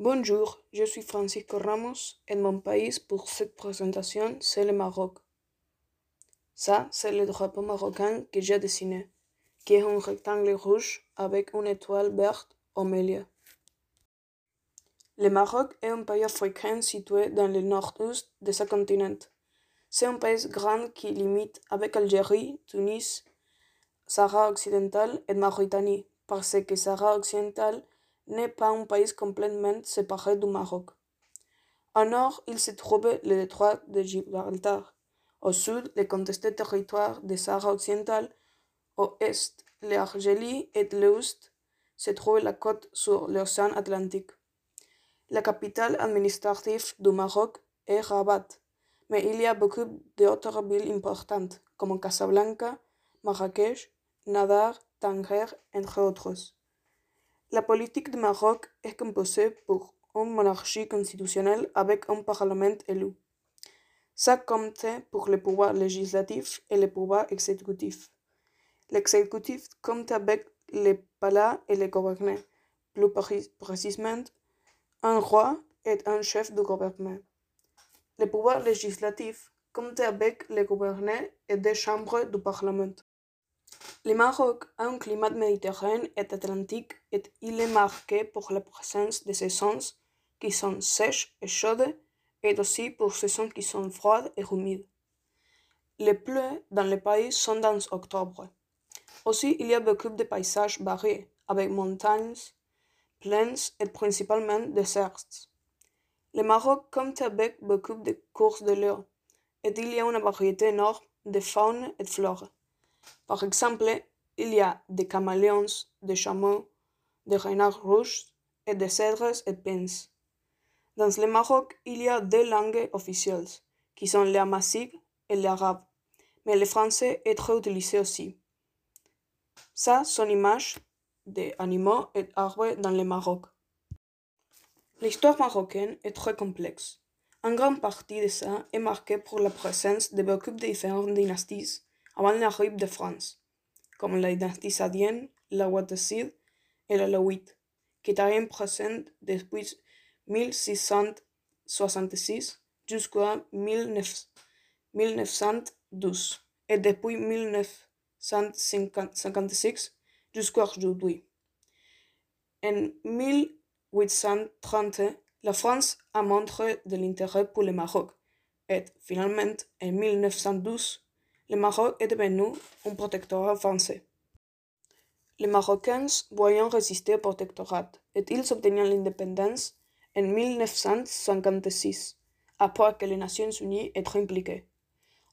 Bonjour, je suis Francisco Ramos et mon pays pour cette présentation, c'est le Maroc. Ça, c'est le drapeau marocain que j'ai dessiné, qui est un rectangle rouge avec une étoile verte au milieu. Le Maroc est un pays africain situé dans le nord-est de ce continent. C'est un pays grand qui limite avec Algérie, Tunis, Sahara occidental et Mauritanie, parce que Sahara occidental n'est pas un pays complètement séparé du Maroc. Au nord, il se trouve le détroit de Gibraltar. Au sud, le contesté territoire de Sahara occidental. Au est, l'Algérie et l'Ouest se trouve la côte sur l'océan Atlantique. La capitale administrative du Maroc est Rabat, mais il y a beaucoup d'autres villes importantes comme Casablanca, Marrakech, Nadar, Tanger, entre autres. La politique du Maroc est composée pour une monarchie constitutionnelle avec un parlement élu. Ça compte pour le pouvoir législatif et le pouvoir exécutif. L'exécutif compte avec le palais et le gouvernement, plus précisément un roi et un chef de gouvernement. Le pouvoir législatif compte avec le gouvernement et des chambres du Parlement. Le Maroc a un climat méditerranéen et atlantique et il est marqué par la présence de saisons qui sont sèches et chaudes et aussi pour saisons qui sont froides et humides. Les pluies dans le pays sont dans octobre. Aussi, il y a beaucoup de paysages variés, avec montagnes, plaines et principalement déserts. Le Maroc compte avec beaucoup de courses de l'eau, et il y a une variété énorme de faune et de flore. Par exemple, il y a des caméléons, des chameaux, des renards rouges et des cèdres et pins. Dans le Maroc, il y a deux langues officielles, qui sont l'amazigue et l'arabe, mais le français est très utilisé aussi. Ça sont images des animaux et arbres dans le Maroc. L'histoire marocaine est très complexe. Une grande partie de ça est marquée par la présence de beaucoup de différentes dynasties avant l'arrivée de France, comme la dynastie sadienne, la Ouattacide et la Lawite, qui étaient présentes depuis 1666 jusqu'à 1912 et depuis 1956 jusqu'à aujourd'hui. En 1830, la France a montré de l'intérêt pour le Maroc et finalement, en 1912, le Maroc est devenu un protectorat français. Les Marocains voyant résister au protectorat et ils obtenaient l'indépendance en 1956, après que les Nations Unies aient impliquées.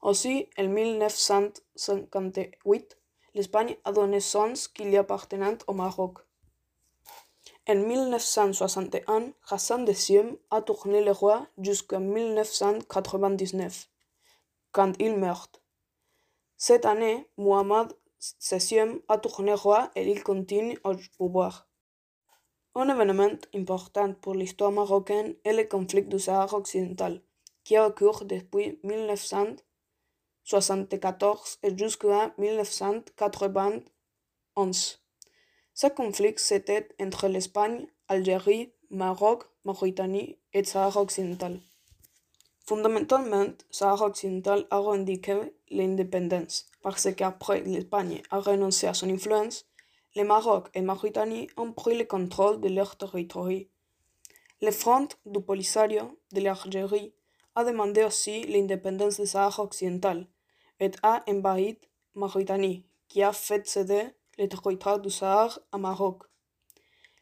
Aussi, en 1958, l'Espagne a donné sens qu'il y appartenait au Maroc. En 1961, Hassan II a tourné le roi jusqu'en 1999, quand il meurt. Cette année, Mohamed VI a tourné roi et il continue au pouvoir. Un événement important pour l'histoire marocaine est le conflit du Sahara occidental, qui a cours depuis 1974 et jusqu'à 1991. Ce conflit s'était entre l'Espagne, Algérie, Maroc, Mauritanie et Sahara occidental. Fondamentalement, Sahara occidental a revendiqué l'indépendance, parce qu'après l'Espagne a renoncé à son influence, le Maroc et Mauritanie ont pris le contrôle de leur territoire. Le Front du Polisario de l'Algérie a demandé aussi l'indépendance du Sahara occidental et a envahi Mauritanie, qui a fait céder le territoire du Sahara à Maroc.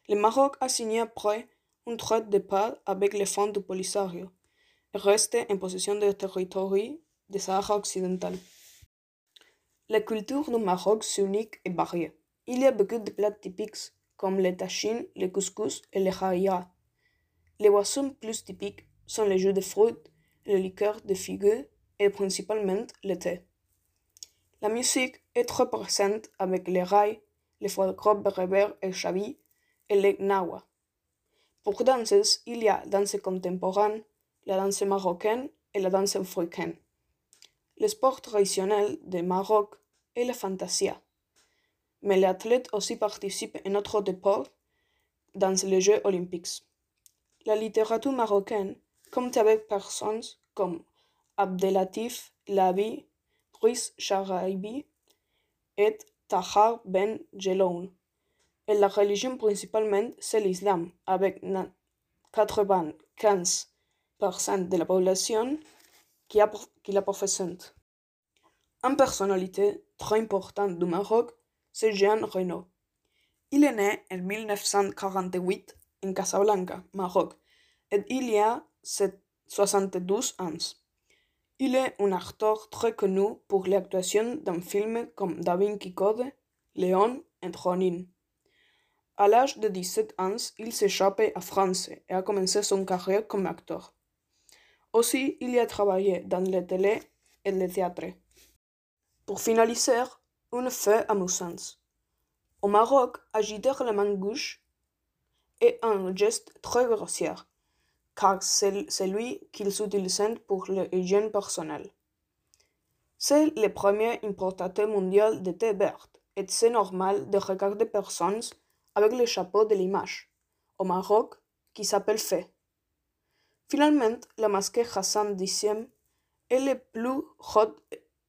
Le Maroc a signé après un traité de paix avec le Front du Polisario reste en possession du territoire du Sahara occidental. La culture du Maroc est unique et variée. Il y a beaucoup de plats typiques comme les tachines, le couscous et le harira. Les boissons plus typiques sont les jus de fruits, les liqueurs de figues et principalement le thé. La musique est très présente avec les rails, les folklore berbères et chabi et les nawa. Pour danser, il y a danse contemporaine, la danse marocaine et la danse africaine. Le sport traditionnel du Maroc est la fantasia, mais les athlètes aussi participent en autres sports dans les Jeux olympiques. la littérature marocaine compte avec personnes comme Abdelatif Labi, Ruiz Charaibi et Tahar Ben Jeloun. Et la religion principalement, c'est l'islam, avec 95% de la population qui, a, qui la. Une personnalité très importante du Maroc, c'est Jean Reno. Il est né en 1948 en Casablanca, Maroc, et il y a 72 ans. Il est un acteur très connu pour l'actuation dans films comme Da Vinci Code, Léon et Ronin. À l'âge de 17 ans, il s'échappe à France et a commencé son carrière comme acteur. Aussi, il a travaillé dans la télé et le théâtre. Pour finaliser, une fait amusante. Au Maroc, agiter la main gauche est un geste très grossier, car c'est celui qu'ils utilisent pour l'hygiène personnelle. C'est le premier importateur mondial de thé vert, et c'est normal de regarder personnes avec le chapeau de l'image au Maroc qui s'appelle Fé. Finalement, la mosquée Hassan X est le plus haut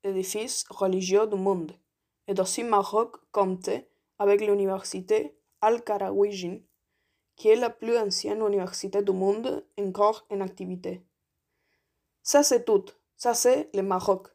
édifice religieux du monde, et aussi Maroc compte avec l'université Al-Qarawiyyin, qui est la plus ancienne université du monde encore en activité. Ça c'est tout, ça c'est le Maroc.